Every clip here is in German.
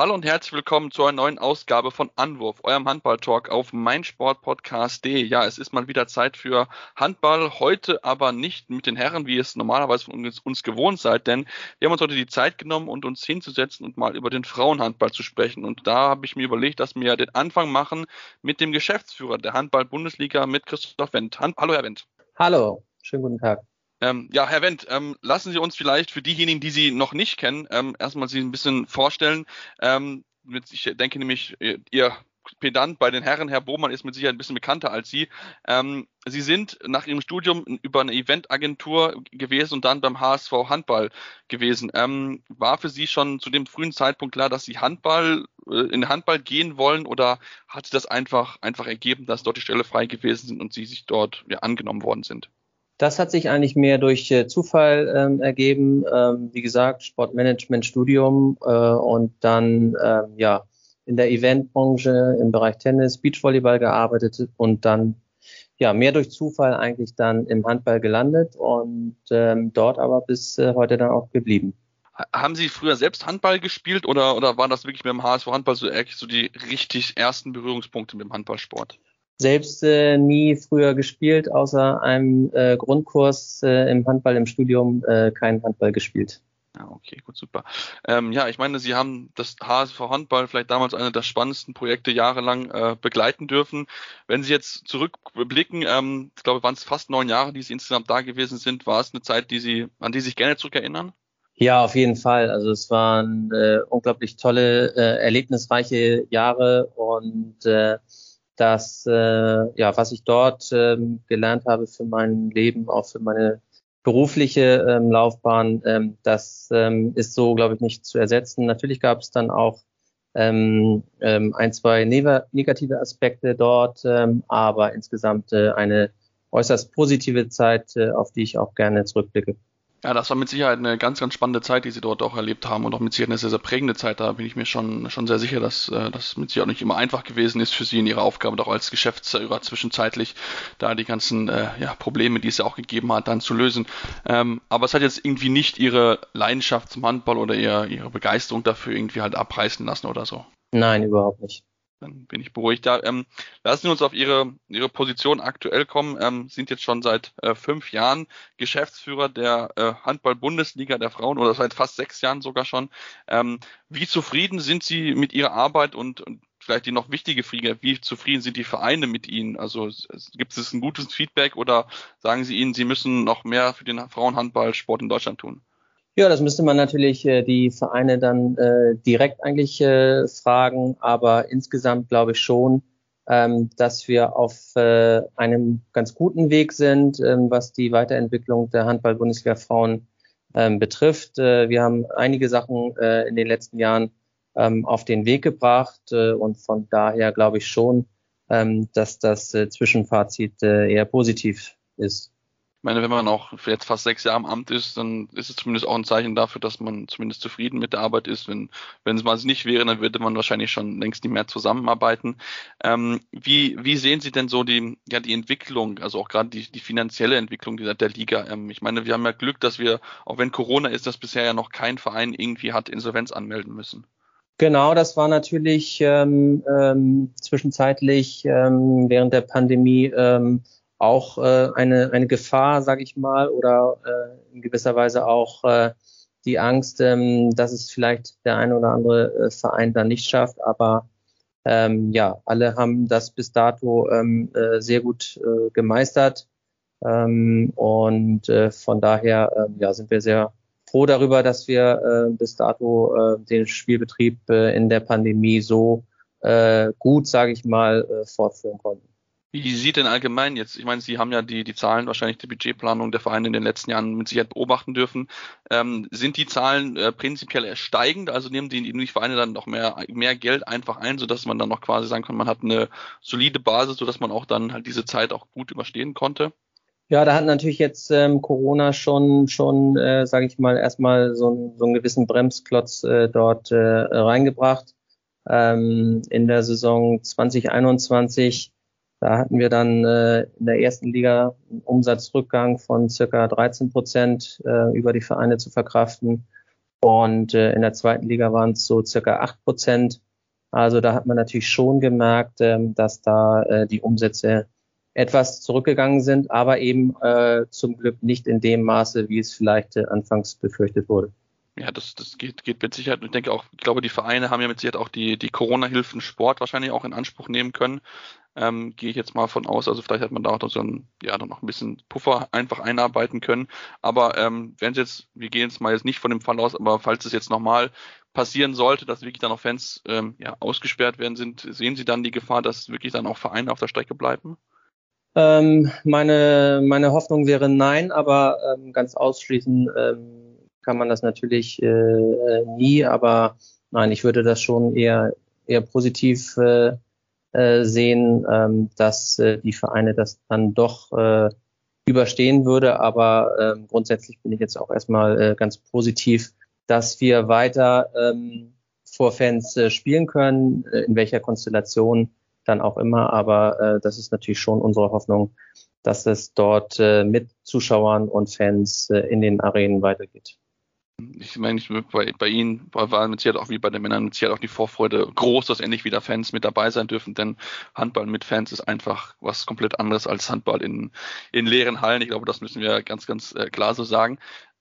Hallo und herzlich willkommen zu einer neuen Ausgabe von Anwurf, eurem Handball-Talk auf meinsportpodcast.de. Ja, es ist mal wieder Zeit für Handball, heute aber nicht mit den Herren, wie es normalerweise von uns, uns gewohnt seid, denn wir haben uns heute die Zeit genommen und uns hinzusetzen und mal über den Frauenhandball zu sprechen. Und da habe ich mir überlegt, dass wir den Anfang machen mit dem Geschäftsführer der Handball-Bundesliga, mit Christoph Wendt. Hallo, Herr Wendt. Hallo, schönen guten Tag. Ähm, ja, Herr Wendt, ähm, lassen Sie uns vielleicht für diejenigen, die Sie noch nicht kennen, ähm, erstmal Sie ein bisschen vorstellen. Ähm, mit, ich denke nämlich, Ihr Pedant bei den Herren, Herr Bohmann, ist mit Sicherheit ein bisschen bekannter als Sie. Ähm, Sie sind nach Ihrem Studium über eine Eventagentur gewesen und dann beim HSV Handball gewesen. Ähm, war für Sie schon zu dem frühen Zeitpunkt klar, dass Sie Handball äh, in Handball gehen wollen oder hat sich das einfach einfach ergeben, dass dort die Stelle frei gewesen sind und Sie sich dort ja, angenommen worden sind? Das hat sich eigentlich mehr durch äh, Zufall ähm, ergeben. Ähm, wie gesagt, Sportmanagement-Studium äh, und dann ähm, ja in der Eventbranche im Bereich Tennis, Beachvolleyball gearbeitet und dann ja mehr durch Zufall eigentlich dann im Handball gelandet und ähm, dort aber bis äh, heute dann auch geblieben. Haben Sie früher selbst Handball gespielt oder, oder war das wirklich mit dem HSV Handball so, so die richtig ersten Berührungspunkte mit dem Handballsport? Selbst äh, nie früher gespielt, außer einem äh, Grundkurs äh, im Handball im Studium äh, keinen Handball gespielt. Ja, okay, gut, super. Ähm, ja, ich meine, Sie haben das HSV Handball vielleicht damals eine der spannendsten Projekte jahrelang äh, begleiten dürfen. Wenn Sie jetzt zurückblicken, ähm, ich glaube, waren es fast neun Jahre, die Sie insgesamt da gewesen sind, war es eine Zeit, die Sie, an die Sie sich gerne zurückerinnern? Ja, auf jeden Fall. Also es waren äh, unglaublich tolle, äh, erlebnisreiche Jahre und äh, dass äh, ja, was ich dort ähm, gelernt habe für mein Leben, auch für meine berufliche ähm, Laufbahn, ähm, das ähm, ist so, glaube ich, nicht zu ersetzen. Natürlich gab es dann auch ähm, ähm, ein, zwei negative Aspekte dort, ähm, aber insgesamt äh, eine äußerst positive Zeit, äh, auf die ich auch gerne zurückblicke. Ja, das war mit Sicherheit eine ganz, ganz spannende Zeit, die sie dort auch erlebt haben und auch mit Sicherheit eine sehr, sehr prägende Zeit. Da bin ich mir schon, schon sehr sicher, dass äh, das mit Sicherheit auch nicht immer einfach gewesen ist für sie in ihrer Aufgabe, doch als Geschäftsführer zwischenzeitlich da die ganzen äh, ja, Probleme, die es ja auch gegeben hat, dann zu lösen. Ähm, aber es hat jetzt irgendwie nicht ihre Leidenschaft zum Handball oder ihr, ihre Begeisterung dafür irgendwie halt abreißen lassen oder so. Nein, überhaupt nicht dann bin ich beruhigt. Da, ähm, lassen Sie uns auf Ihre, Ihre Position aktuell kommen. Ähm, sind jetzt schon seit äh, fünf Jahren Geschäftsführer der äh, Handball-Bundesliga der Frauen oder seit fast sechs Jahren sogar schon. Ähm, wie zufrieden sind Sie mit Ihrer Arbeit und, und vielleicht die noch wichtige Frage, wie zufrieden sind die Vereine mit Ihnen? Also gibt es ein gutes Feedback oder sagen Sie ihnen, Sie müssen noch mehr für den Frauenhandballsport in Deutschland tun? Ja, das müsste man natürlich äh, die Vereine dann äh, direkt eigentlich äh, fragen, aber insgesamt glaube ich schon, ähm, dass wir auf äh, einem ganz guten Weg sind, ähm, was die Weiterentwicklung der Handball-Bundesliga Frauen ähm, betrifft. Äh, wir haben einige Sachen äh, in den letzten Jahren ähm, auf den Weg gebracht äh, und von daher glaube ich schon, ähm, dass das äh, Zwischenfazit äh, eher positiv ist. Ich meine, wenn man auch jetzt fast sechs Jahre im Amt ist, dann ist es zumindest auch ein Zeichen dafür, dass man zumindest zufrieden mit der Arbeit ist. Wenn, wenn es mal nicht wäre, dann würde man wahrscheinlich schon längst nicht mehr zusammenarbeiten. Ähm, wie, wie sehen Sie denn so die, ja, die Entwicklung, also auch gerade die, die finanzielle Entwicklung der, der Liga? Ähm, ich meine, wir haben ja Glück, dass wir, auch wenn Corona ist, dass bisher ja noch kein Verein irgendwie hat Insolvenz anmelden müssen. Genau, das war natürlich ähm, ähm, zwischenzeitlich ähm, während der Pandemie ähm, auch äh, eine, eine Gefahr, sage ich mal, oder äh, in gewisser Weise auch äh, die Angst, ähm, dass es vielleicht der eine oder andere äh, Verein dann nicht schafft. Aber ähm, ja, alle haben das bis dato ähm, äh, sehr gut äh, gemeistert. Ähm, und äh, von daher äh, ja, sind wir sehr froh darüber, dass wir äh, bis dato äh, den Spielbetrieb äh, in der Pandemie so äh, gut, sage ich mal, äh, fortführen konnten. Wie sieht denn allgemein jetzt, ich meine, Sie haben ja die, die Zahlen, wahrscheinlich die Budgetplanung der Vereine in den letzten Jahren mit Sicherheit beobachten dürfen. Ähm, sind die Zahlen äh, prinzipiell steigend? Also nehmen die, die Vereine dann noch mehr, mehr Geld einfach ein, sodass man dann noch quasi sagen kann, man hat eine solide Basis, sodass man auch dann halt diese Zeit auch gut überstehen konnte? Ja, da hat natürlich jetzt ähm, Corona schon, schon äh, sage ich mal, erstmal so, so einen gewissen Bremsklotz äh, dort äh, reingebracht. Ähm, in der Saison 2021 da hatten wir dann äh, in der ersten Liga einen Umsatzrückgang von circa 13 Prozent äh, über die Vereine zu verkraften. Und äh, in der zweiten Liga waren es so circa 8 Prozent. Also da hat man natürlich schon gemerkt, ähm, dass da äh, die Umsätze etwas zurückgegangen sind, aber eben äh, zum Glück nicht in dem Maße, wie es vielleicht äh, anfangs befürchtet wurde. Ja, das, das geht, geht mit Sicherheit. Ich denke auch, ich glaube, die Vereine haben ja mit Sicherheit auch die, die Corona-Hilfen Sport wahrscheinlich auch in Anspruch nehmen können ähm, gehe ich jetzt mal von aus. Also vielleicht hat man da auch so ein, ja, noch ein bisschen Puffer einfach einarbeiten können. Aber ähm, wenn es jetzt, wir gehen jetzt mal jetzt nicht von dem Fall aus, aber falls es jetzt nochmal passieren sollte, dass wirklich dann auch Fans ähm, ja, ausgesperrt werden sind, sehen Sie dann die Gefahr, dass wirklich dann auch Vereine auf der Strecke bleiben? Ähm, meine, meine Hoffnung wäre nein, aber ähm, ganz ausschließen ähm, kann man das natürlich äh, nie. Aber nein, ich würde das schon eher, eher positiv äh, äh, sehen, ähm, dass äh, die Vereine das dann doch äh, überstehen würde. Aber ähm, grundsätzlich bin ich jetzt auch erstmal äh, ganz positiv, dass wir weiter ähm, vor Fans äh, spielen können, äh, in welcher Konstellation dann auch immer. Aber äh, das ist natürlich schon unsere Hoffnung, dass es dort äh, mit Zuschauern und Fans äh, in den Arenen weitergeht ich meine, bei, bei Ihnen war mit Sicherheit auch wie bei den Männern mit Sicherheit auch die Vorfreude groß, dass endlich wieder Fans mit dabei sein dürfen, denn Handball mit Fans ist einfach was komplett anderes als Handball in, in leeren Hallen. Ich glaube, das müssen wir ganz, ganz äh, klar so sagen.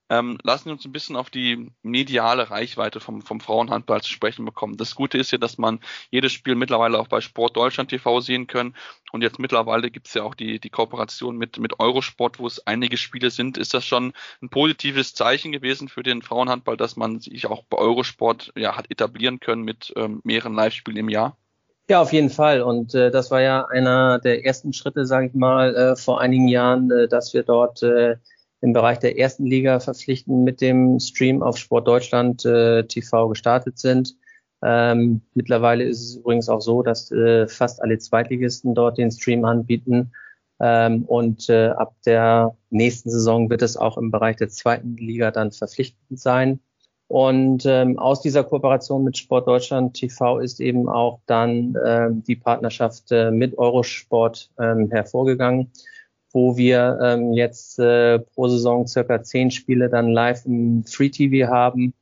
Ähm, lassen Sie uns ein bisschen auf die mediale Reichweite vom, vom Frauenhandball zu sprechen bekommen. Das Gute ist ja, dass man jedes Spiel mittlerweile auch bei Sport Deutschland TV sehen kann. Und jetzt mittlerweile gibt es ja auch die, die Kooperation mit, mit Eurosport, wo es einige Spiele sind. Ist das schon ein positives Zeichen gewesen für den Frauenhandball, dass man sich auch bei Eurosport ja, hat etablieren können mit ähm, mehreren Live-Spielen im Jahr? Ja, auf jeden Fall. Und äh, das war ja einer der ersten Schritte, sage ich mal, äh, vor einigen Jahren, äh, dass wir dort äh, im Bereich der ersten Liga verpflichten mit dem Stream auf Sport Deutschland äh, TV gestartet sind. Ähm, mittlerweile ist es übrigens auch so, dass äh, fast alle Zweitligisten dort den Stream anbieten. Ähm, und äh, ab der nächsten Saison wird es auch im Bereich der zweiten Liga dann verpflichtend sein. Und ähm, aus dieser Kooperation mit Sport Deutschland TV ist eben auch dann ähm, die Partnerschaft äh, mit Eurosport ähm, hervorgegangen wo wir ähm, jetzt äh, pro Saison circa zehn Spiele dann live im Free TV haben,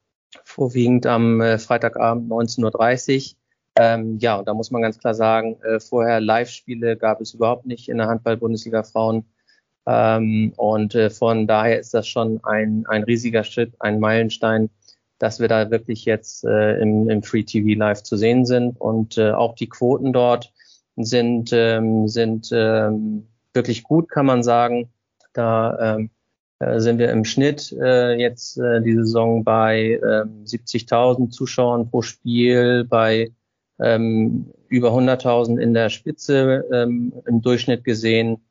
vorwiegend am äh, Freitagabend 19.30 Uhr. Ähm, ja, und da muss man ganz klar sagen, äh, vorher Live-Spiele gab es überhaupt nicht in der Handball-Bundesliga Frauen. Ähm, und äh, von daher ist das schon ein, ein riesiger Schritt, ein Meilenstein, dass wir da wirklich jetzt äh, im, im Free TV live zu sehen sind. Und äh, auch die Quoten dort sind, ähm, sind ähm, wirklich gut, kann man sagen. Da ähm, äh, sind wir im Schnitt äh, jetzt äh, die Saison bei ähm, 70.000 Zuschauern pro Spiel, bei ähm, über 100.000 in der Spitze ähm, im Durchschnitt gesehen.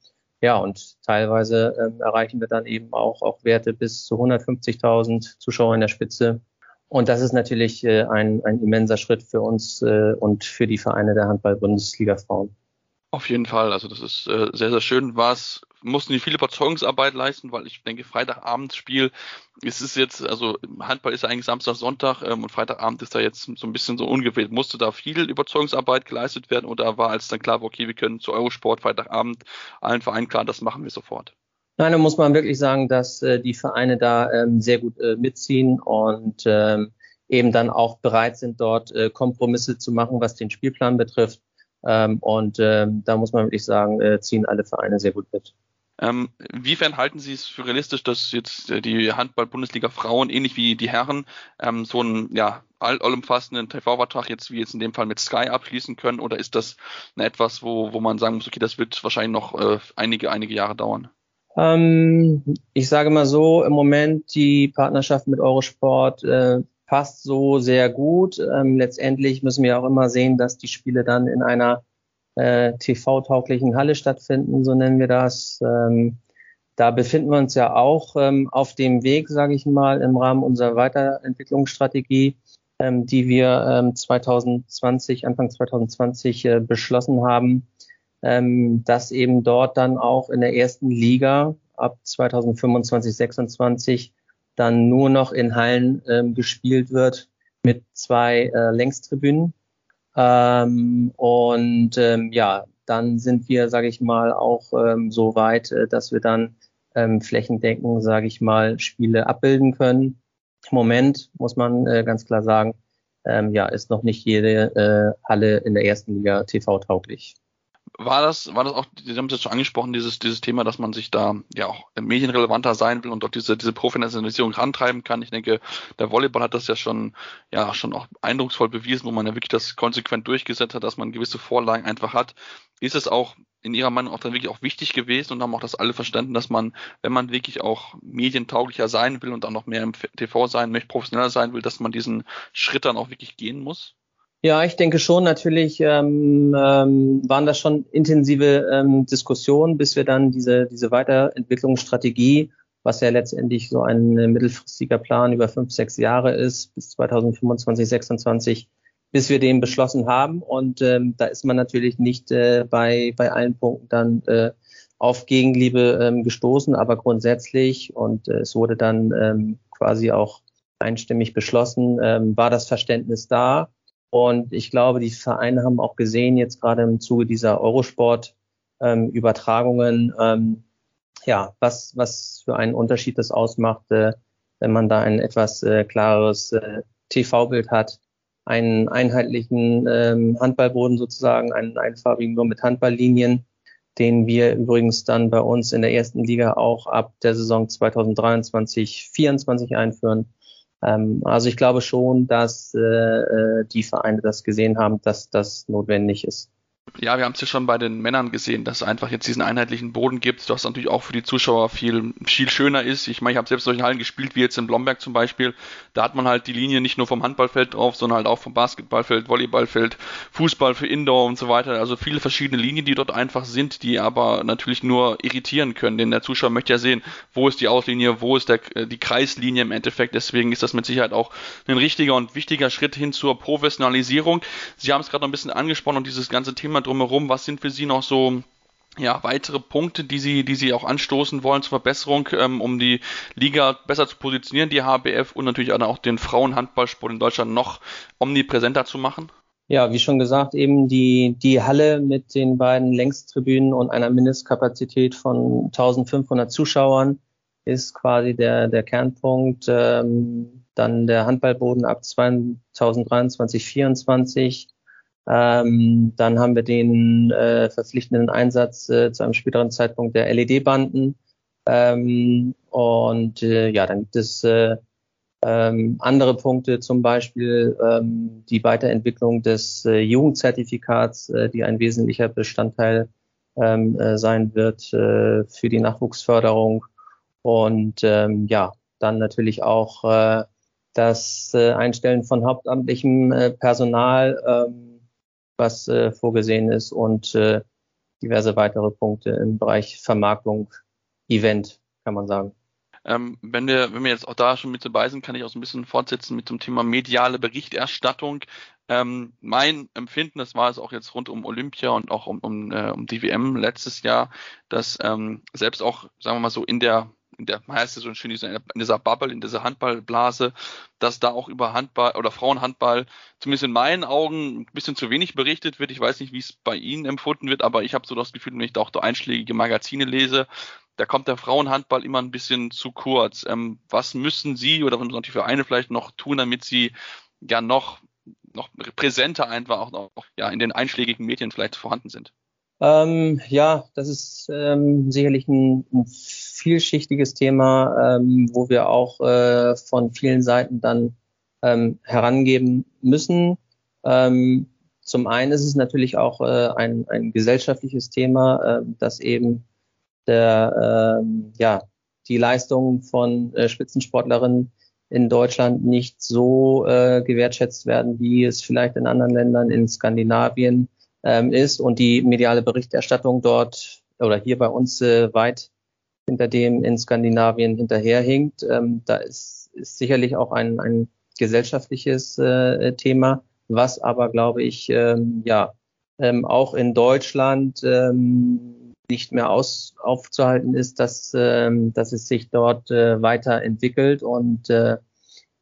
Ja, und teilweise ähm, erreichen wir dann eben auch, auch Werte bis zu 150.000 Zuschauer in der Spitze. Und das ist natürlich äh, ein, ein immenser Schritt für uns äh, und für die Vereine der Handball-Bundesliga Frauen. Auf jeden Fall, also das ist äh, sehr, sehr schön. War mussten die viel Überzeugungsarbeit leisten, weil ich denke, Freitagabendspiel, es ist jetzt, also Handball ist ja eigentlich Samstag, Sonntag ähm, und Freitagabend ist da jetzt so ein bisschen so ungewählt. Musste da viel Überzeugungsarbeit geleistet werden oder war als dann klar, okay, wir können zu Eurosport Freitagabend allen Vereinen klar, das machen wir sofort? Nein, da muss man wirklich sagen, dass äh, die Vereine da ähm, sehr gut äh, mitziehen und ähm, eben dann auch bereit sind, dort äh, Kompromisse zu machen, was den Spielplan betrifft. Ähm, und ähm, da muss man wirklich sagen, äh, ziehen alle Vereine sehr gut mit. Ähm, inwiefern halten Sie es für realistisch, dass jetzt äh, die Handball-Bundesliga Frauen, ähnlich wie die Herren, ähm, so einen ja, allumfassenden TV-Vertrag jetzt wie jetzt in dem Fall mit Sky abschließen können? Oder ist das etwas, wo, wo man sagen muss, okay, das wird wahrscheinlich noch äh, einige, einige Jahre dauern? Ähm, ich sage mal so, im Moment die Partnerschaft mit Eurosport äh, passt so sehr gut. Ähm, letztendlich müssen wir auch immer sehen, dass die Spiele dann in einer äh, TV-tauglichen Halle stattfinden, so nennen wir das. Ähm, da befinden wir uns ja auch ähm, auf dem Weg, sage ich mal, im Rahmen unserer Weiterentwicklungsstrategie, ähm, die wir ähm, 2020, Anfang 2020 äh, beschlossen haben, ähm, dass eben dort dann auch in der ersten Liga ab 2025, 26 dann nur noch in Hallen ähm, gespielt wird mit zwei äh, Längstribünen. Ähm, und ähm, ja, dann sind wir, sage ich mal, auch ähm, so weit, äh, dass wir dann ähm, flächendeckend, sage ich mal, Spiele abbilden können. Im Moment muss man äh, ganz klar sagen, ähm, ja, ist noch nicht jede äh, Halle in der ersten Liga TV-tauglich war das, war das auch, Sie haben es jetzt schon angesprochen, dieses, dieses Thema, dass man sich da ja auch medienrelevanter sein will und dort diese, diese Professionalisierung rantreiben kann. Ich denke, der Volleyball hat das ja schon, ja, schon auch eindrucksvoll bewiesen, wo man ja wirklich das konsequent durchgesetzt hat, dass man gewisse Vorlagen einfach hat. Ist es auch in Ihrer Meinung auch dann wirklich auch wichtig gewesen und haben auch das alle verstanden, dass man, wenn man wirklich auch medientauglicher sein will und dann noch mehr im TV sein möchte, professioneller sein will, dass man diesen Schritt dann auch wirklich gehen muss? Ja, ich denke schon. Natürlich ähm, ähm, waren das schon intensive ähm, Diskussionen, bis wir dann diese, diese Weiterentwicklungsstrategie, was ja letztendlich so ein äh, mittelfristiger Plan über fünf, sechs Jahre ist, bis 2025, 26, bis wir den beschlossen haben. Und ähm, da ist man natürlich nicht äh, bei, bei allen Punkten dann äh, auf Gegenliebe ähm, gestoßen, aber grundsätzlich, und äh, es wurde dann ähm, quasi auch einstimmig beschlossen, ähm, war das Verständnis da. Und ich glaube, die Vereine haben auch gesehen, jetzt gerade im Zuge dieser Eurosport-Übertragungen, ähm, ähm, ja, was, was für einen Unterschied das ausmacht, äh, wenn man da ein etwas äh, klareres äh, TV-Bild hat, einen einheitlichen ähm, Handballboden sozusagen, einen einfarbigen nur mit Handballlinien, den wir übrigens dann bei uns in der ersten Liga auch ab der Saison 2023, 2024 einführen. Ähm, also ich glaube schon, dass äh, äh, die Vereine das gesehen haben, dass das notwendig ist. Ja, wir haben es ja schon bei den Männern gesehen, dass es einfach jetzt diesen einheitlichen Boden gibt, was natürlich auch für die Zuschauer viel, viel schöner ist. Ich meine, ich habe selbst solche Hallen gespielt, wie jetzt in Blomberg zum Beispiel. Da hat man halt die Linie nicht nur vom Handballfeld drauf, sondern halt auch vom Basketballfeld, Volleyballfeld, Fußball für Indoor und so weiter. Also viele verschiedene Linien, die dort einfach sind, die aber natürlich nur irritieren können. Denn der Zuschauer möchte ja sehen, wo ist die Auslinie, wo ist der, äh, die Kreislinie im Endeffekt. Deswegen ist das mit Sicherheit auch ein richtiger und wichtiger Schritt hin zur Professionalisierung. Sie haben es gerade noch ein bisschen angesprochen und dieses ganze Thema drumherum, was sind für Sie noch so ja, weitere Punkte, die Sie, die Sie auch anstoßen wollen zur Verbesserung, ähm, um die Liga besser zu positionieren, die HBF und natürlich auch den Frauenhandballsport in Deutschland noch omnipräsenter zu machen? Ja, wie schon gesagt, eben die, die Halle mit den beiden Längstribünen und einer Mindestkapazität von 1500 Zuschauern ist quasi der, der Kernpunkt. Ähm, dann der Handballboden ab 2023, 2024 ähm, dann haben wir den äh, verpflichtenden Einsatz äh, zu einem späteren Zeitpunkt der LED-Banden. Ähm, und äh, ja, dann gibt es äh, ähm, andere Punkte, zum Beispiel ähm, die Weiterentwicklung des äh, Jugendzertifikats, äh, die ein wesentlicher Bestandteil ähm, äh, sein wird für die Nachwuchsförderung. Und ja, dann natürlich auch das Einstellen von hauptamtlichem Personal. Was äh, vorgesehen ist und äh, diverse weitere Punkte im Bereich Vermarktung, Event, kann man sagen. Ähm, wenn wir, wenn wir jetzt auch da schon mit dabei sind, kann ich auch so ein bisschen fortsetzen mit dem Thema mediale Berichterstattung. Ähm, mein Empfinden, das war es auch jetzt rund um Olympia und auch um, um, äh, um die letztes Jahr, dass ähm, selbst auch, sagen wir mal so, in der in der heißt es so schön in dieser Bubble, in dieser Handballblase, dass da auch über Handball oder Frauenhandball zumindest in meinen Augen ein bisschen zu wenig berichtet wird. Ich weiß nicht, wie es bei Ihnen empfunden wird, aber ich habe so das Gefühl, wenn ich da auch da einschlägige Magazine lese, da kommt der Frauenhandball immer ein bisschen zu kurz. Ähm, was müssen Sie oder was müssen die Vereine vielleicht noch tun, damit sie ja noch noch präsenter einfach auch noch ja, in den einschlägigen Medien vielleicht vorhanden sind? Ähm, ja, das ist ähm, sicherlich ein, ein vielschichtiges Thema, ähm, wo wir auch äh, von vielen Seiten dann ähm, herangeben müssen. Ähm, zum einen ist es natürlich auch äh, ein, ein gesellschaftliches Thema, äh, dass eben der, ähm, ja, die Leistungen von äh, Spitzensportlerinnen in Deutschland nicht so äh, gewertschätzt werden, wie es vielleicht in anderen Ländern in Skandinavien ähm, ist und die mediale Berichterstattung dort oder hier bei uns äh, weit hinter dem in Skandinavien hinterherhinkt. Ähm, da ist, ist sicherlich auch ein, ein gesellschaftliches äh, Thema, was aber, glaube ich, ähm, ja, ähm, auch in Deutschland ähm, nicht mehr aus, aufzuhalten ist, dass, ähm, dass es sich dort äh, weiterentwickelt und äh,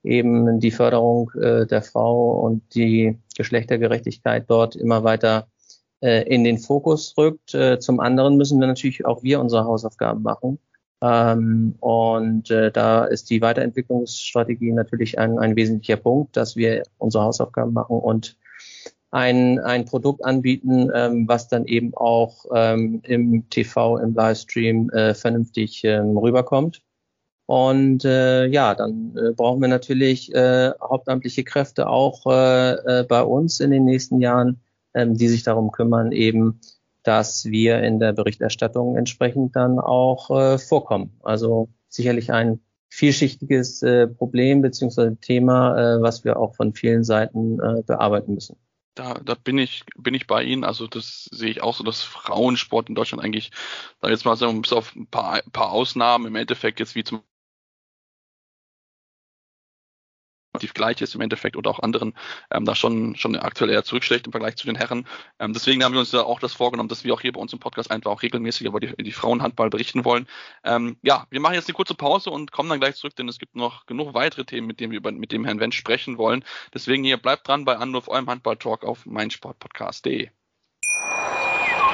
eben die Förderung äh, der Frau und die Geschlechtergerechtigkeit dort immer weiter in den Fokus rückt. Äh, zum anderen müssen wir natürlich auch wir unsere Hausaufgaben machen. Ähm, und äh, da ist die Weiterentwicklungsstrategie natürlich ein, ein wesentlicher Punkt, dass wir unsere Hausaufgaben machen und ein, ein Produkt anbieten, ähm, was dann eben auch ähm, im TV, im Livestream äh, vernünftig ähm, rüberkommt. Und äh, ja, dann äh, brauchen wir natürlich äh, hauptamtliche Kräfte auch äh, äh, bei uns in den nächsten Jahren, ähm, die sich darum kümmern, eben, dass wir in der Berichterstattung entsprechend dann auch äh, vorkommen. Also sicherlich ein vielschichtiges äh, Problem beziehungsweise Thema, äh, was wir auch von vielen Seiten äh, bearbeiten müssen da, da bin ich, bin ich bei Ihnen. Also das sehe ich auch so, dass Frauensport in Deutschland eigentlich, da jetzt mal so bis auf ein paar, paar Ausnahmen im Endeffekt jetzt wie zum gleich ist im Endeffekt oder auch anderen ähm, da schon, schon aktuell eher zurückschlägt im Vergleich zu den Herren. Ähm, deswegen haben wir uns ja auch das vorgenommen, dass wir auch hier bei uns im Podcast einfach auch regelmäßig über die, die Frauenhandball berichten wollen. Ähm, ja, wir machen jetzt eine kurze Pause und kommen dann gleich zurück, denn es gibt noch genug weitere Themen, mit denen wir über, mit dem Herrn Wendt sprechen wollen. Deswegen hier bleibt dran bei Anruf eurem Handball-Talk auf meinsportpodcast.de.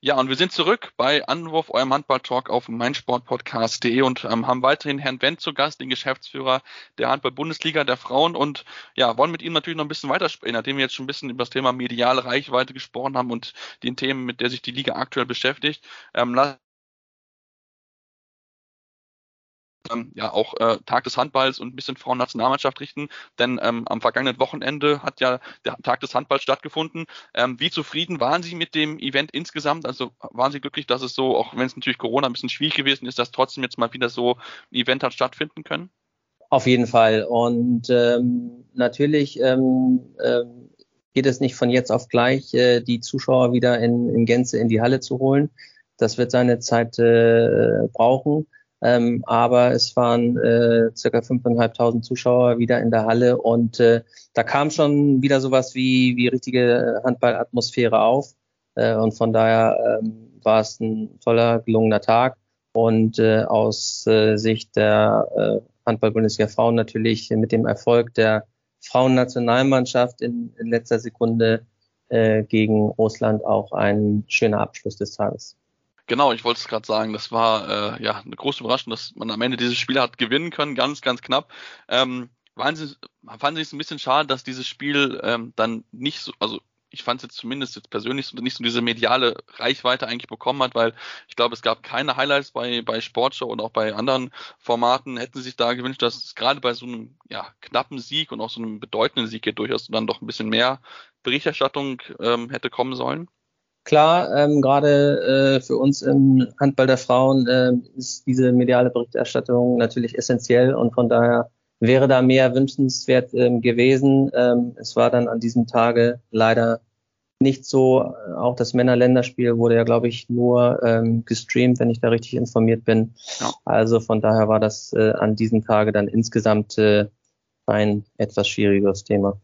Ja, und wir sind zurück bei Anwurf, eurem Handball-Talk auf meinsportpodcast.de und ähm, haben weiterhin Herrn Wendt zu Gast, den Geschäftsführer der Handball-Bundesliga der Frauen und ja, wollen mit ihm natürlich noch ein bisschen weitersprechen, nachdem wir jetzt schon ein bisschen über das Thema mediale Reichweite gesprochen haben und den Themen, mit der sich die Liga aktuell beschäftigt. Ähm, ähm, ja auch äh, Tag des Handballs und ein bisschen Frauennationalmannschaft richten, denn ähm, am vergangenen Wochenende hat ja der Tag des Handballs stattgefunden. Ähm, wie zufrieden waren Sie mit dem Event insgesamt? Also waren Sie glücklich, dass es so, auch wenn es natürlich Corona ein bisschen schwierig gewesen ist, dass trotzdem jetzt mal wieder so ein Event hat stattfinden können? Auf jeden Fall. Und ähm, natürlich ähm, ähm, geht es nicht von jetzt auf gleich, äh, die Zuschauer wieder in, in Gänze in die Halle zu holen. Das wird seine Zeit äh, brauchen. Ähm, aber es waren äh, circa 5.500 Zuschauer wieder in der Halle und äh, da kam schon wieder sowas wie, wie richtige Handballatmosphäre auf. Äh, und von daher ähm, war es ein toller, gelungener Tag. Und äh, aus äh, Sicht der äh, Handball-Bundesliga Frauen natürlich mit dem Erfolg der Frauennationalmannschaft in, in letzter Sekunde äh, gegen Russland auch ein schöner Abschluss des Tages. Genau, ich wollte es gerade sagen, das war äh, ja eine große Überraschung, dass man am Ende dieses Spiel hat gewinnen können, ganz, ganz knapp. Ähm, Sie, fanden Sie es ein bisschen schade, dass dieses Spiel ähm, dann nicht so, also ich fand es jetzt zumindest jetzt persönlich nicht so diese mediale Reichweite eigentlich bekommen hat, weil ich glaube, es gab keine Highlights bei, bei Sportshow und auch bei anderen Formaten. Hätten Sie sich da gewünscht, dass es gerade bei so einem ja, knappen Sieg und auch so einem bedeutenden Sieg hier durchaus dann doch ein bisschen mehr Berichterstattung ähm, hätte kommen sollen? Klar, ähm, gerade äh, für uns im Handball der Frauen äh, ist diese mediale Berichterstattung natürlich essentiell und von daher wäre da mehr wünschenswert ähm, gewesen. Ähm, es war dann an diesem Tage leider nicht so. Auch das Männerländerspiel wurde ja, glaube ich, nur ähm, gestreamt, wenn ich da richtig informiert bin. Ja. Also von daher war das äh, an diesem Tage dann insgesamt äh, ein etwas schwieriges Thema.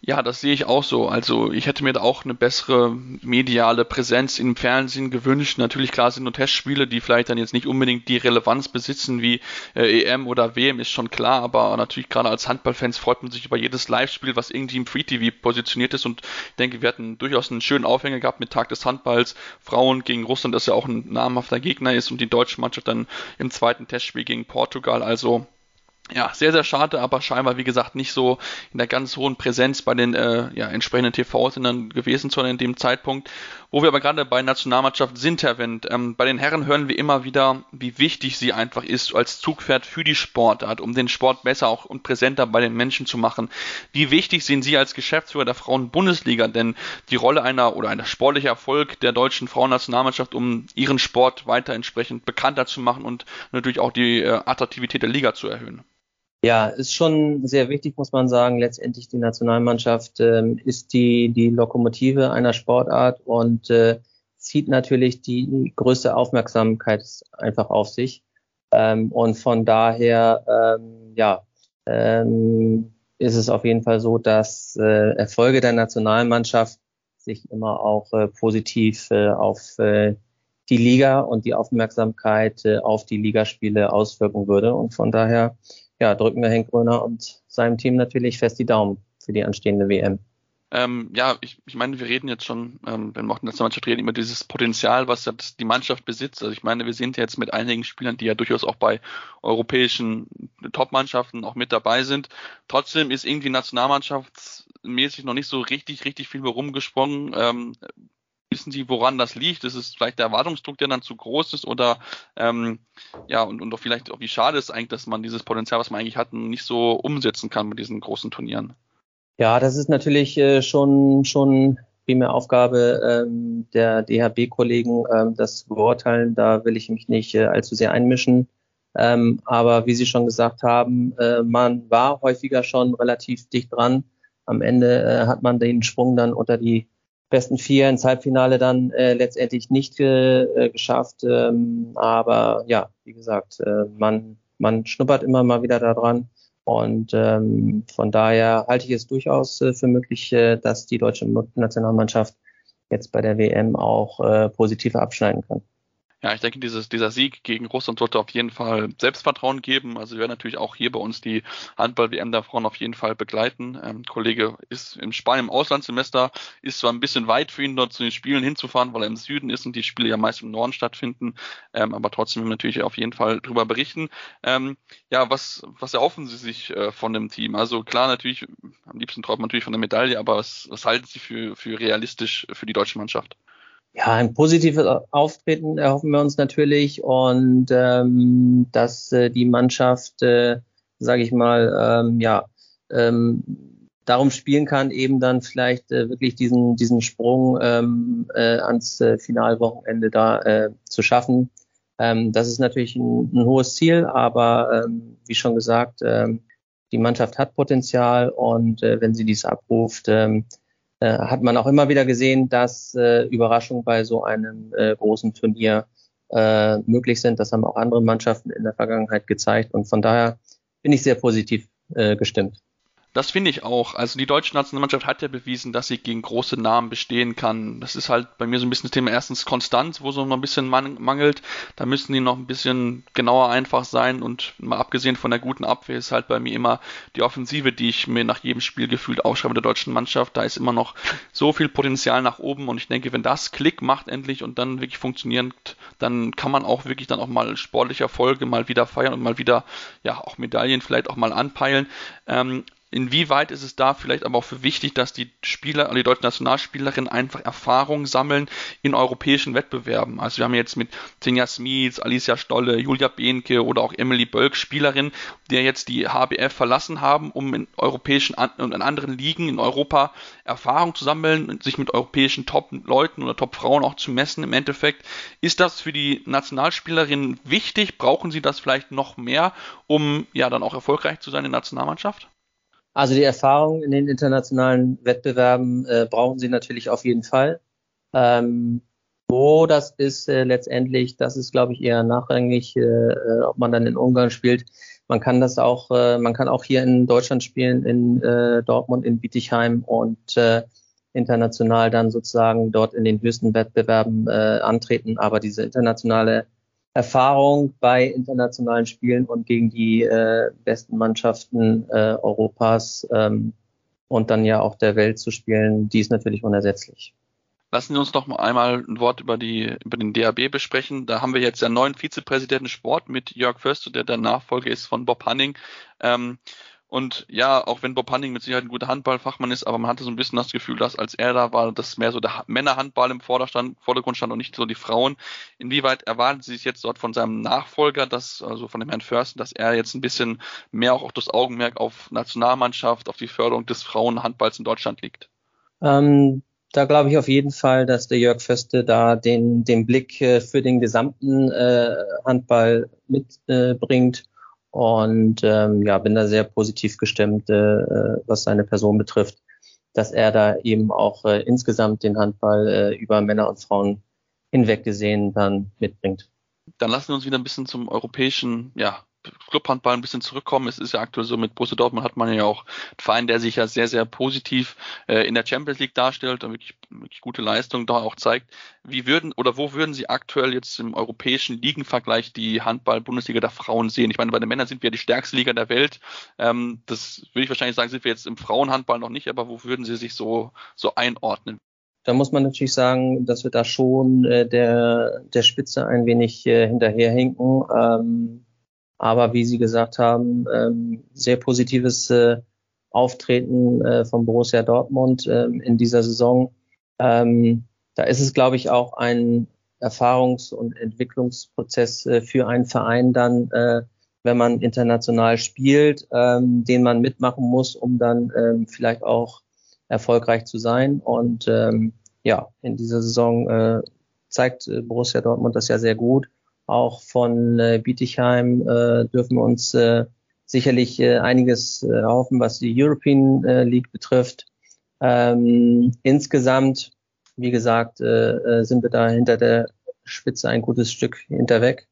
Ja, das sehe ich auch so. Also ich hätte mir da auch eine bessere mediale Präsenz im Fernsehen gewünscht. Natürlich klar sind nur Testspiele, die vielleicht dann jetzt nicht unbedingt die Relevanz besitzen wie äh, EM oder WM, ist schon klar. Aber natürlich gerade als Handballfans freut man sich über jedes Live-Spiel, was irgendwie im Free TV positioniert ist. Und ich denke, wir hatten durchaus einen schönen Aufhänger gehabt mit Tag des Handballs. Frauen gegen Russland, das ja auch ein namhafter Gegner ist und die deutsche Mannschaft dann im zweiten Testspiel gegen Portugal. Also ja, sehr, sehr schade, aber scheinbar, wie gesagt, nicht so in der ganz hohen Präsenz bei den äh, ja, entsprechenden TV-Sendern gewesen, sondern in dem Zeitpunkt, wo wir aber gerade bei Nationalmannschaft sind, Herr Wendt. Ähm, bei den Herren hören wir immer wieder, wie wichtig sie einfach ist als Zugpferd für die Sportart, um den Sport besser auch und präsenter bei den Menschen zu machen. Wie wichtig sehen Sie als Geschäftsführer der Frauen-Bundesliga denn die Rolle einer oder einer sportliche Erfolg der deutschen Frauennationalmannschaft, um ihren Sport weiter entsprechend bekannter zu machen und natürlich auch die äh, Attraktivität der Liga zu erhöhen? Ja, ist schon sehr wichtig, muss man sagen. Letztendlich die Nationalmannschaft äh, ist die, die Lokomotive einer Sportart und äh, zieht natürlich die größte Aufmerksamkeit einfach auf sich. Ähm, und von daher, ähm, ja, ähm, ist es auf jeden Fall so, dass äh, Erfolge der Nationalmannschaft sich immer auch äh, positiv äh, auf äh, die Liga und die Aufmerksamkeit äh, auf die Ligaspiele auswirken würde. Und von daher ja, drücken wir Henk Gröner und seinem Team natürlich fest die Daumen für die anstehende WM. Ähm, ja, ich, ich meine, wir reden jetzt schon, ähm, wenn wir auch in der Nationalmannschaft reden, immer dieses Potenzial, was die Mannschaft besitzt. Also ich meine, wir sind jetzt mit einigen Spielern, die ja durchaus auch bei europäischen Top-Mannschaften auch mit dabei sind. Trotzdem ist irgendwie nationalmannschaftsmäßig noch nicht so richtig, richtig viel rumgesprungen. Ähm, wissen Sie, woran das liegt? Ist es vielleicht der Erwartungsdruck, der dann zu groß ist oder ähm, ja, und, und auch vielleicht auch wie schade ist eigentlich, dass man dieses Potenzial, was man eigentlich hat, nicht so umsetzen kann mit diesen großen Turnieren? Ja, das ist natürlich äh, schon, schon primär Aufgabe ähm, der DHB-Kollegen, ähm, das zu beurteilen. Da will ich mich nicht äh, allzu sehr einmischen. Ähm, aber wie Sie schon gesagt haben, äh, man war häufiger schon relativ dicht dran. Am Ende äh, hat man den Sprung dann unter die besten vier ins Halbfinale dann äh, letztendlich nicht äh, geschafft. Ähm, aber ja, wie gesagt, äh, man, man schnuppert immer mal wieder daran. Und ähm, von daher halte ich es durchaus äh, für möglich, äh, dass die deutsche Nationalmannschaft jetzt bei der WM auch äh, positiv abschneiden kann. Ja, ich denke, dieses, dieser Sieg gegen Russland sollte auf jeden Fall Selbstvertrauen geben. Also wir werden natürlich auch hier bei uns die Handball-WM der Frauen auf jeden Fall begleiten. Ähm, Kollege ist im Spanien im Auslandssemester, ist zwar ein bisschen weit für ihn dort zu den Spielen hinzufahren, weil er im Süden ist und die Spiele ja meist im Norden stattfinden, ähm, aber trotzdem natürlich auf jeden Fall drüber berichten. Ähm, ja, was, was erhoffen Sie sich äh, von dem Team? Also klar, natürlich, am liebsten träumt man natürlich von der Medaille, aber was, was halten Sie für, für realistisch für die deutsche Mannschaft? Ja, ein positives Auftreten erhoffen wir uns natürlich und ähm, dass äh, die Mannschaft, äh, sage ich mal, ähm, ja, ähm, darum spielen kann, eben dann vielleicht äh, wirklich diesen, diesen Sprung ähm, äh, ans äh, Finalwochenende da äh, zu schaffen. Ähm, das ist natürlich ein, ein hohes Ziel, aber ähm, wie schon gesagt, ähm, die Mannschaft hat Potenzial und äh, wenn sie dies abruft, ähm, äh, hat man auch immer wieder gesehen, dass äh, Überraschungen bei so einem äh, großen Turnier äh, möglich sind. Das haben auch andere Mannschaften in der Vergangenheit gezeigt. Und von daher bin ich sehr positiv äh, gestimmt. Das finde ich auch. Also die deutsche Nationalmannschaft hat ja bewiesen, dass sie gegen große Namen bestehen kann. Das ist halt bei mir so ein bisschen das Thema erstens Konstanz, wo so noch ein bisschen mangelt. Da müssen die noch ein bisschen genauer einfach sein und mal abgesehen von der guten Abwehr ist halt bei mir immer die Offensive, die ich mir nach jedem Spiel gefühlt aufschreibe der deutschen Mannschaft. Da ist immer noch so viel Potenzial nach oben und ich denke, wenn das Klick macht endlich und dann wirklich funktioniert, dann kann man auch wirklich dann auch mal sportliche Erfolge mal wieder feiern und mal wieder ja auch Medaillen vielleicht auch mal anpeilen. Ähm, Inwieweit ist es da vielleicht aber auch für wichtig, dass die Spieler, die deutschen Nationalspielerinnen einfach Erfahrung sammeln in europäischen Wettbewerben? Also wir haben jetzt mit Tinja Smits, Alicia Stolle, Julia Behnke oder auch Emily Bölk Spielerinnen, die jetzt die HBF verlassen haben, um in europäischen und in anderen Ligen in Europa Erfahrung zu sammeln, sich mit europäischen Top-Leuten oder Top-Frauen auch zu messen im Endeffekt. Ist das für die Nationalspielerinnen wichtig? Brauchen sie das vielleicht noch mehr, um ja dann auch erfolgreich zu sein in der Nationalmannschaft? Also die Erfahrung in den internationalen Wettbewerben äh, brauchen sie natürlich auf jeden Fall. Ähm, wo das ist äh, letztendlich, das ist, glaube ich, eher nachrangig, äh, äh ob man dann in Ungarn spielt. man kann das auch, äh, man kann auch hier in Deutschland spielen, in äh, Dortmund, in Bietigheim und äh, international dann sozusagen dort in den höchsten Wettbewerben äh, antreten. Aber diese internationale Erfahrung bei internationalen Spielen und gegen die äh, besten Mannschaften äh, Europas ähm, und dann ja auch der Welt zu spielen, die ist natürlich unersetzlich. Lassen Sie uns noch mal einmal ein Wort über, die, über den DAB besprechen. Da haben wir jetzt einen neuen Vizepräsidenten Sport mit Jörg Förster, der der Nachfolger ist von Bob Hanning. Ähm, und ja, auch wenn Bob Hanning mit Sicherheit ein guter Handballfachmann ist, aber man hatte so ein bisschen das Gefühl, dass als er da war, dass mehr so der Männerhandball im Vorderstand, Vordergrund stand und nicht so die Frauen. Inwieweit erwarten Sie sich jetzt dort von seinem Nachfolger, dass, also von dem Herrn Förster, dass er jetzt ein bisschen mehr auch, auch das Augenmerk auf Nationalmannschaft, auf die Förderung des Frauenhandballs in Deutschland liegt? Ähm, da glaube ich auf jeden Fall, dass der Jörg Föste da den, den Blick äh, für den gesamten äh, Handball mitbringt. Äh, und ähm, ja, bin da sehr positiv gestimmt, äh, was seine Person betrifft, dass er da eben auch äh, insgesamt den Handball äh, über Männer und Frauen hinweg gesehen dann mitbringt. Dann lassen wir uns wieder ein bisschen zum europäischen ja, Clubhandball ein bisschen zurückkommen. Es ist ja aktuell so, mit Borussia Dortmund hat man ja auch einen Verein, der sich ja sehr, sehr positiv äh, in der Champions League darstellt und wirklich, wirklich gute Leistung da auch zeigt. Wie würden oder wo würden Sie aktuell jetzt im europäischen Ligenvergleich die Handball-Bundesliga der Frauen sehen? Ich meine, bei den Männern sind wir die stärkste Liga der Welt. Ähm, das würde ich wahrscheinlich sagen, sind wir jetzt im Frauenhandball noch nicht, aber wo würden Sie sich so, so einordnen? Da muss man natürlich sagen, dass wir da schon äh, der, der Spitze ein wenig äh, hinterherhinken. Ähm, aber wie Sie gesagt haben, ähm, sehr positives äh, Auftreten äh, von Borussia Dortmund ähm, in dieser Saison. Ähm, da ist es, glaube ich, auch ein Erfahrungs- und Entwicklungsprozess äh, für einen Verein dann, äh, wenn man international spielt, ähm, den man mitmachen muss, um dann ähm, vielleicht auch erfolgreich zu sein. Und ähm, ja, in dieser Saison äh, zeigt äh, Borussia Dortmund das ja sehr gut. Auch von äh, Bietigheim äh, dürfen wir uns äh, sicherlich äh, einiges äh, erhoffen, was die European äh, League betrifft. Ähm, insgesamt, wie gesagt, äh, äh, sind wir da hinter der Spitze ein gutes Stück hinterweg.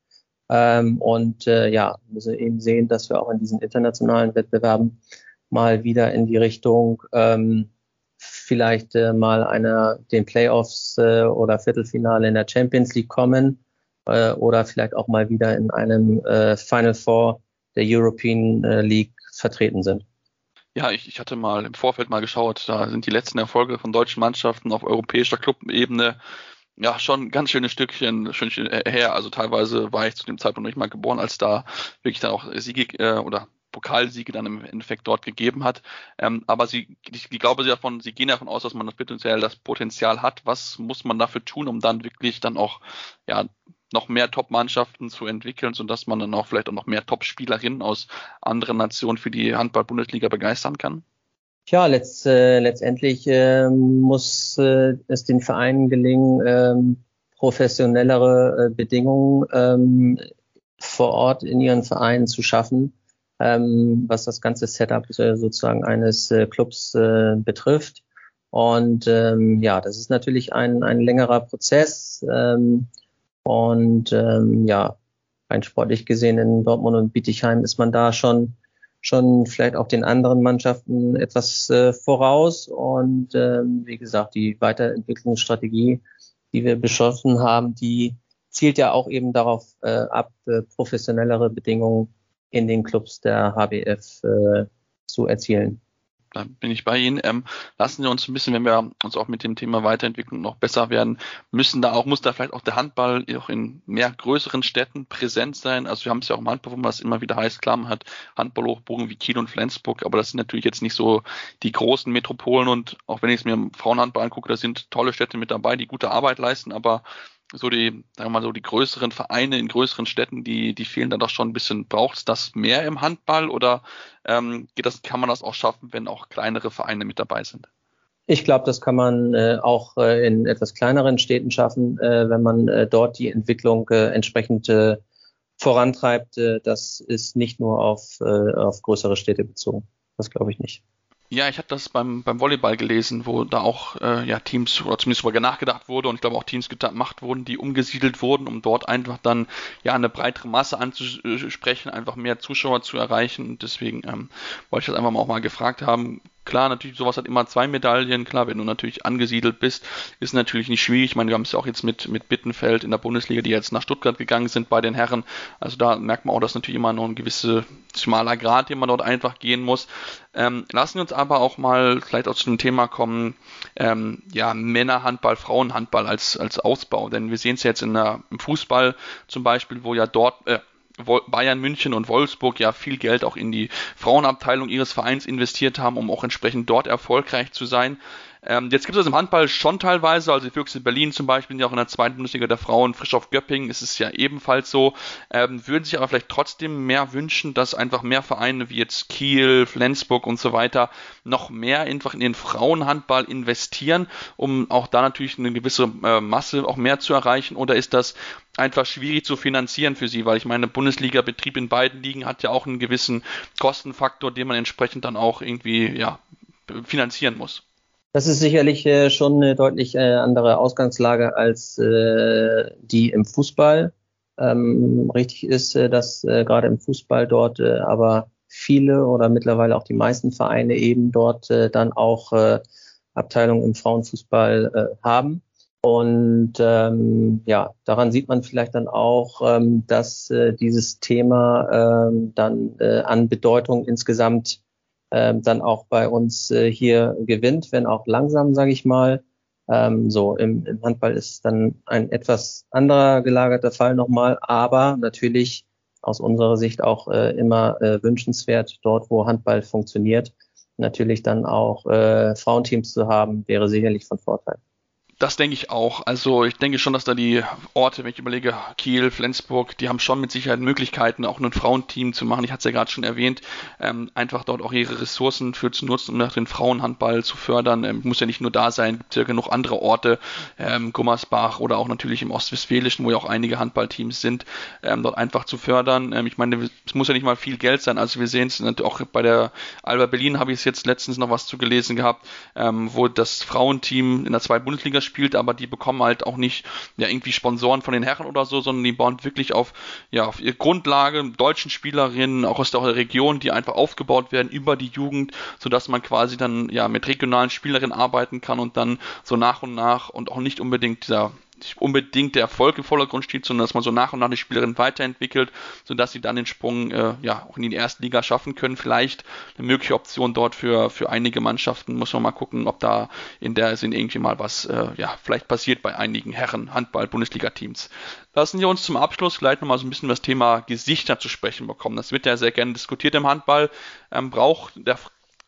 Ähm, und äh, ja, müssen eben sehen, dass wir auch in diesen internationalen Wettbewerben mal wieder in die Richtung ähm, vielleicht äh, mal einer den Playoffs äh, oder Viertelfinale in der Champions League kommen äh, oder vielleicht auch mal wieder in einem äh, Final Four der European äh, League vertreten sind. Ja, ich, ich hatte mal im Vorfeld mal geschaut, da sind die letzten Erfolge von deutschen Mannschaften auf europäischer Clubebene ja schon ganz schöne Stückchen, Stückchen her. Also teilweise war ich zu dem Zeitpunkt nicht mal geboren, als da wirklich dann auch Siege äh, oder Pokalsiege dann im Endeffekt dort gegeben hat. Ähm, aber sie, ich, ich glaube sie davon, sie gehen davon aus, dass man das potenziell das Potenzial hat. Was muss man dafür tun, um dann wirklich dann auch ja noch mehr Top-Mannschaften zu entwickeln, sodass man dann auch vielleicht auch noch mehr Top-Spielerinnen aus anderen Nationen für die Handball-Bundesliga begeistern kann? Ja, letzt, äh, letztendlich äh, muss äh, es den Vereinen gelingen, ähm, professionellere äh, Bedingungen ähm, vor Ort in ihren Vereinen zu schaffen, ähm, was das ganze Setup äh, sozusagen eines äh, Clubs äh, betrifft. Und ähm, ja, das ist natürlich ein, ein längerer Prozess. Ähm, und ähm, ja, rein sportlich gesehen in Dortmund und Bietigheim ist man da schon schon vielleicht auch den anderen Mannschaften etwas äh, voraus. Und ähm, wie gesagt, die Weiterentwicklungsstrategie, die wir beschlossen haben, die zielt ja auch eben darauf äh, ab, äh, professionellere Bedingungen in den Clubs der HBF äh, zu erzielen da bin ich bei Ihnen. Ähm, lassen Sie uns ein bisschen, wenn wir uns auch mit dem Thema Weiterentwicklung noch besser werden, müssen da auch, muss da vielleicht auch der Handball auch in mehr größeren Städten präsent sein. Also wir haben es ja auch im Handball, wo man es immer wieder heißt, klar, man hat Handballhochbogen wie Kiel und Flensburg, aber das sind natürlich jetzt nicht so die großen Metropolen und auch wenn ich es mir im Frauenhandball angucke, da sind tolle Städte mit dabei, die gute Arbeit leisten, aber so die, sagen wir mal so, die größeren Vereine in größeren Städten, die, die fehlen dann doch schon ein bisschen. Braucht es das mehr im Handball oder ähm, geht das, kann man das auch schaffen, wenn auch kleinere Vereine mit dabei sind? Ich glaube, das kann man äh, auch äh, in etwas kleineren Städten schaffen, äh, wenn man äh, dort die Entwicklung äh, entsprechend äh, vorantreibt. Das ist nicht nur auf, auf größere Städte bezogen. Das glaube ich nicht. Ja, ich habe das beim, beim Volleyball gelesen, wo da auch äh, ja, Teams oder zumindest darüber nachgedacht wurde und ich glaube auch Teams gemacht wurden, die umgesiedelt wurden, um dort einfach dann ja eine breitere Masse anzusprechen, einfach mehr Zuschauer zu erreichen. Und deswegen ähm, wollte ich das einfach mal auch mal gefragt haben, Klar, natürlich, sowas hat immer zwei Medaillen. Klar, wenn du natürlich angesiedelt bist, ist natürlich nicht schwierig. Ich meine, wir haben es ja auch jetzt mit, mit Bittenfeld in der Bundesliga, die jetzt nach Stuttgart gegangen sind bei den Herren. Also da merkt man auch, dass natürlich immer noch ein gewisser schmaler Grad, den man dort einfach gehen muss. Ähm, lassen wir uns aber auch mal vielleicht auch zu dem Thema kommen, ähm, ja, Männerhandball, Frauenhandball als, als Ausbau. Denn wir sehen es jetzt in der, im Fußball zum Beispiel, wo ja dort, äh, Bayern München und Wolfsburg ja viel Geld auch in die Frauenabteilung ihres Vereins investiert haben, um auch entsprechend dort erfolgreich zu sein. Ähm, jetzt gibt es das im Handball schon teilweise, also die Füchse Berlin zum Beispiel, ja auch in der zweiten Bundesliga der Frauen, frisch auf Göppingen ist es ja ebenfalls so, ähm, würden sich aber vielleicht trotzdem mehr wünschen, dass einfach mehr Vereine wie jetzt Kiel, Flensburg und so weiter noch mehr einfach in den Frauenhandball investieren, um auch da natürlich eine gewisse äh, Masse auch mehr zu erreichen, oder ist das einfach schwierig zu finanzieren für sie, weil ich meine, Bundesliga-Betrieb in beiden Ligen hat ja auch einen gewissen Kostenfaktor, den man entsprechend dann auch irgendwie ja, finanzieren muss. Das ist sicherlich äh, schon eine deutlich äh, andere Ausgangslage als äh, die im Fußball. Ähm, richtig ist, äh, dass äh, gerade im Fußball dort äh, aber viele oder mittlerweile auch die meisten Vereine eben dort dann auch Abteilungen im Frauenfußball haben. Und ähm, ja, daran sieht man vielleicht dann auch, ähm, dass dieses Thema ähm, dann an Bedeutung insgesamt ähm, dann auch bei uns äh, hier gewinnt, wenn auch langsam, sage ich mal. Ähm, so im, im Handball ist dann ein etwas anderer gelagerter Fall nochmal, aber natürlich aus unserer Sicht auch äh, immer äh, wünschenswert, dort wo Handball funktioniert, natürlich dann auch äh, Frauenteams zu haben, wäre sicherlich von Vorteil. Das denke ich auch. Also ich denke schon, dass da die Orte, wenn ich überlege, Kiel, Flensburg, die haben schon mit Sicherheit Möglichkeiten, auch ein Frauenteam zu machen. Ich hatte es ja gerade schon erwähnt, ähm, einfach dort auch ihre Ressourcen für zu nutzen, um nach den Frauenhandball zu fördern. Ähm, muss ja nicht nur da sein, gibt ja genug andere Orte, ähm, Gummersbach oder auch natürlich im Ostwestfälischen, wo ja auch einige Handballteams sind, ähm, dort einfach zu fördern. Ähm, ich meine, es muss ja nicht mal viel Geld sein. Also wir sehen es auch bei der Alba Berlin habe ich es jetzt letztens noch was zu gelesen gehabt, ähm, wo das Frauenteam in der zweiten Bundesliga spielt, aber die bekommen halt auch nicht ja irgendwie Sponsoren von den Herren oder so, sondern die bauen wirklich auf ja auf ihre Grundlage deutschen Spielerinnen auch aus der Region, die einfach aufgebaut werden über die Jugend, so dass man quasi dann ja mit regionalen Spielerinnen arbeiten kann und dann so nach und nach und auch nicht unbedingt dieser nicht unbedingt der Erfolg im Vordergrund steht, sondern dass man so nach und nach die Spielerin weiterentwickelt, sodass sie dann den Sprung äh, ja auch in die erste Liga schaffen können. Vielleicht eine mögliche Option dort für, für einige Mannschaften. Muss man mal gucken, ob da in der Sinn irgendwie mal was äh, ja vielleicht passiert bei einigen Herren Handball-Bundesliga-Teams. Lassen Sie uns zum Abschluss vielleicht nochmal so ein bisschen das Thema Gesichter zu sprechen bekommen. Das wird ja sehr gerne diskutiert im Handball. Ähm, braucht der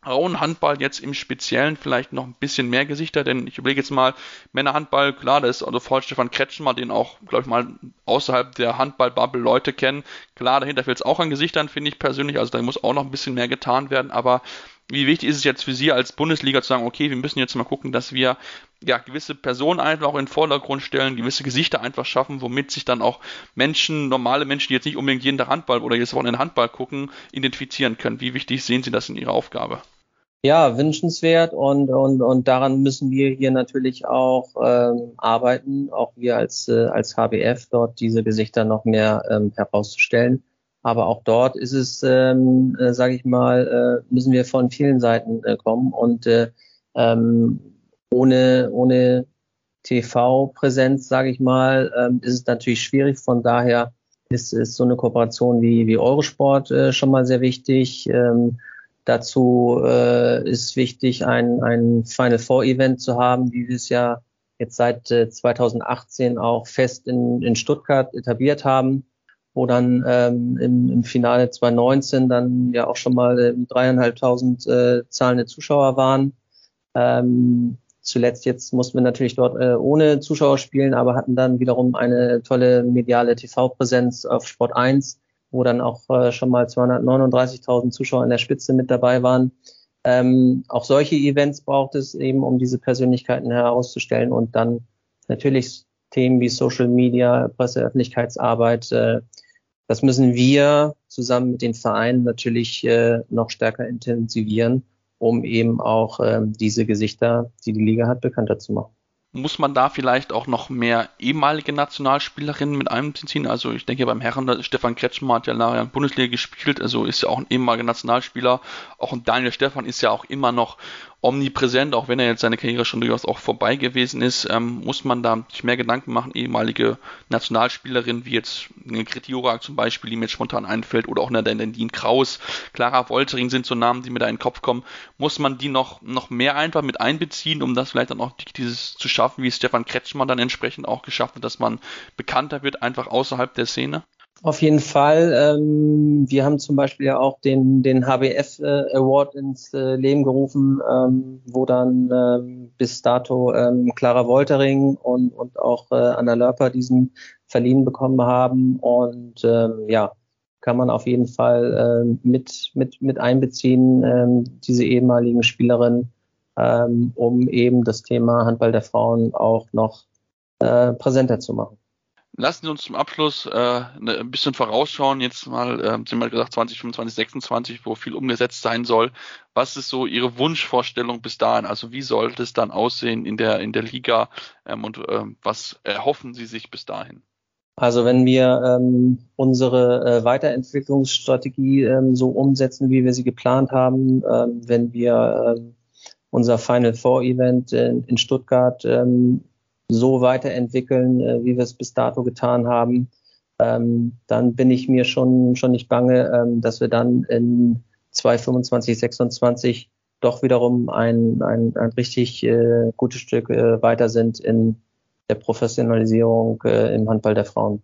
Frauenhandball jetzt im Speziellen vielleicht noch ein bisschen mehr Gesichter, denn ich überlege jetzt mal, Männerhandball, klar, da ist also voll Stefan Kretschmer, den auch, glaube ich mal, außerhalb der Handball-Bubble Leute kennen. Klar, dahinter fehlt es auch an Gesichtern, finde ich persönlich, also da muss auch noch ein bisschen mehr getan werden, aber wie wichtig ist es jetzt für Sie als Bundesliga zu sagen, okay, wir müssen jetzt mal gucken, dass wir ja gewisse Personen einfach auch in den Vordergrund stellen, gewisse Gesichter einfach schaffen, womit sich dann auch Menschen, normale Menschen, die jetzt nicht unbedingt jeden Tag Handball oder jedes Wochenende Handball gucken, identifizieren können. Wie wichtig sehen Sie das in Ihrer Aufgabe? Ja, wünschenswert und, und, und daran müssen wir hier natürlich auch ähm, arbeiten, auch wir als, äh, als HBF dort diese Gesichter noch mehr ähm, herauszustellen. Aber auch dort ist es, ähm, äh, sage ich mal, äh, müssen wir von vielen Seiten äh, kommen und äh, ähm, ohne, ohne TV-Präsenz, sage ich mal, ähm, ist es natürlich schwierig. Von daher ist, ist so eine Kooperation wie, wie Eurosport äh, schon mal sehr wichtig. Ähm, Dazu äh, ist wichtig, ein, ein Final Four Event zu haben, wie wir es ja jetzt seit äh, 2018 auch fest in, in Stuttgart etabliert haben, wo dann ähm, im, im Finale 2019 dann ja auch schon mal äh, dreieinhalbtausend äh, zahlende Zuschauer waren. Ähm, zuletzt jetzt mussten wir natürlich dort äh, ohne Zuschauer spielen, aber hatten dann wiederum eine tolle mediale TV-Präsenz auf Sport 1 wo dann auch äh, schon mal 239.000 Zuschauer in der Spitze mit dabei waren. Ähm, auch solche Events braucht es eben, um diese Persönlichkeiten herauszustellen und dann natürlich Themen wie Social Media, Presseöffentlichkeitsarbeit, äh, das müssen wir zusammen mit den Vereinen natürlich äh, noch stärker intensivieren, um eben auch ähm, diese Gesichter, die die Liga hat, bekannter zu machen muss man da vielleicht auch noch mehr ehemalige Nationalspielerinnen mit einbeziehen? Also ich denke beim Herren, Stefan Kretschmer hat ja nachher in Bundesliga gespielt, also ist ja auch ein ehemaliger Nationalspieler. Auch ein Daniel Stefan ist ja auch immer noch omnipräsent, auch wenn er jetzt seine Karriere schon durchaus auch vorbei gewesen ist, ähm, muss man da sich mehr Gedanken machen. Ehemalige Nationalspielerin wie jetzt eine Kritiora zum Beispiel, die mir jetzt spontan einfällt, oder auch eine Nadine Kraus, Clara Woltering sind so Namen, die mir da in den Kopf kommen. Muss man die noch, noch mehr einfach mit einbeziehen, um das vielleicht dann auch dieses zu schaffen, wie Stefan Kretschmann dann entsprechend auch geschafft hat, dass man bekannter wird, einfach außerhalb der Szene? Auf jeden Fall. Ähm, wir haben zum Beispiel ja auch den, den HBF äh, Award ins äh, Leben gerufen, ähm, wo dann ähm, bis dato ähm, Clara Woltering und, und auch äh, Anna Lörper diesen verliehen bekommen haben. Und ähm, ja, kann man auf jeden Fall ähm, mit, mit, mit einbeziehen, ähm, diese ehemaligen Spielerinnen, ähm, um eben das Thema Handball der Frauen auch noch äh, präsenter zu machen. Lassen Sie uns zum Abschluss äh, ne, ein bisschen vorausschauen. Jetzt mal, äh, Sie haben mal gesagt 2025, 26, wo viel umgesetzt sein soll. Was ist so Ihre Wunschvorstellung bis dahin? Also wie sollte es dann aussehen in der in der Liga ähm, und äh, was erhoffen Sie sich bis dahin? Also wenn wir ähm, unsere äh, Weiterentwicklungsstrategie ähm, so umsetzen, wie wir sie geplant haben, ähm, wenn wir ähm, unser Final Four Event in, in Stuttgart ähm, so weiterentwickeln, äh, wie wir es bis dato getan haben, ähm, dann bin ich mir schon, schon nicht bange, ähm, dass wir dann in 2025, 26 doch wiederum ein, ein, ein richtig äh, gutes Stück äh, weiter sind in der Professionalisierung äh, im Handball der Frauen.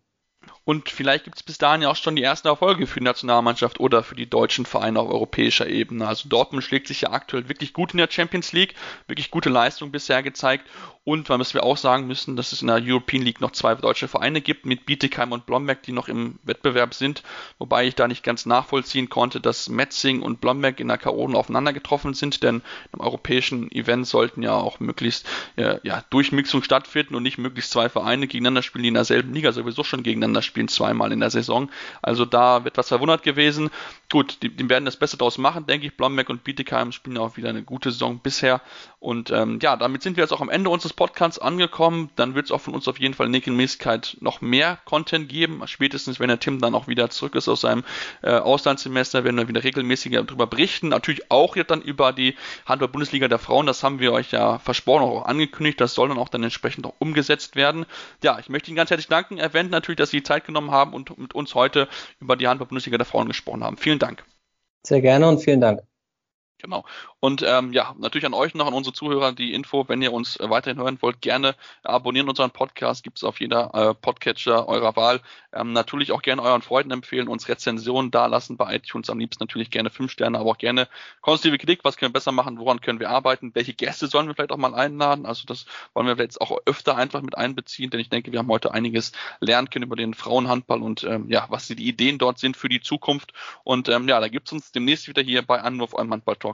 Und vielleicht gibt es bis dahin ja auch schon die ersten Erfolge für die Nationalmannschaft oder für die deutschen Vereine auf europäischer Ebene. Also Dortmund schlägt sich ja aktuell wirklich gut in der Champions League, wirklich gute Leistung bisher gezeigt. Und was wir auch sagen müssen, dass es in der European League noch zwei deutsche Vereine gibt, mit Bietigheim und Blomberg, die noch im Wettbewerb sind. Wobei ich da nicht ganz nachvollziehen konnte, dass Metzing und Blomberg in der K.O. aufeinander getroffen sind, denn im europäischen Event sollten ja auch möglichst ja, ja, Durchmixung stattfinden und nicht möglichst zwei Vereine gegeneinander spielen, die in derselben Liga sowieso schon gegeneinander spielen, zweimal in der Saison. Also da wird was verwundert gewesen. Gut, die, die werden das Beste daraus machen, denke ich. Blomberg und Bietigheim spielen auch wieder eine gute Saison bisher. Und ähm, ja, damit sind wir jetzt auch am Ende unseres Podcasts angekommen. Dann wird es auch von uns auf jeden Fall in Regelmäßigkeit noch mehr Content geben. Spätestens, wenn der Tim dann auch wieder zurück ist aus seinem äh, Auslandssemester, werden wir wieder regelmäßiger darüber berichten. Natürlich auch jetzt dann über die Handball-Bundesliga der Frauen. Das haben wir euch ja versprochen, auch angekündigt. Das soll dann auch dann entsprechend auch umgesetzt werden. Ja, ich möchte Ihnen ganz herzlich danken. Erwähnt natürlich, dass Sie die Zeit genommen haben und mit uns heute über die Handball-Bundesliga der Frauen gesprochen haben. Vielen Dank. Sehr gerne und vielen Dank. Genau. Und ähm, ja, natürlich an euch noch, an unsere Zuhörer, die Info, wenn ihr uns äh, weiterhin hören wollt, gerne abonnieren unseren Podcast, gibt es auf jeder äh, Podcatcher eurer Wahl. Ähm, natürlich auch gerne euren Freunden empfehlen, uns Rezensionen da lassen bei iTunes, am liebsten natürlich gerne fünf Sterne, aber auch gerne konstruktive Kritik, was können wir besser machen, woran können wir arbeiten, welche Gäste sollen wir vielleicht auch mal einladen, also das wollen wir jetzt auch öfter einfach mit einbeziehen, denn ich denke, wir haben heute einiges lernen können über den Frauenhandball und ähm, ja, was die Ideen dort sind für die Zukunft. Und ähm, ja, da gibt es uns demnächst wieder hier bei Anruf eurem Handball Talk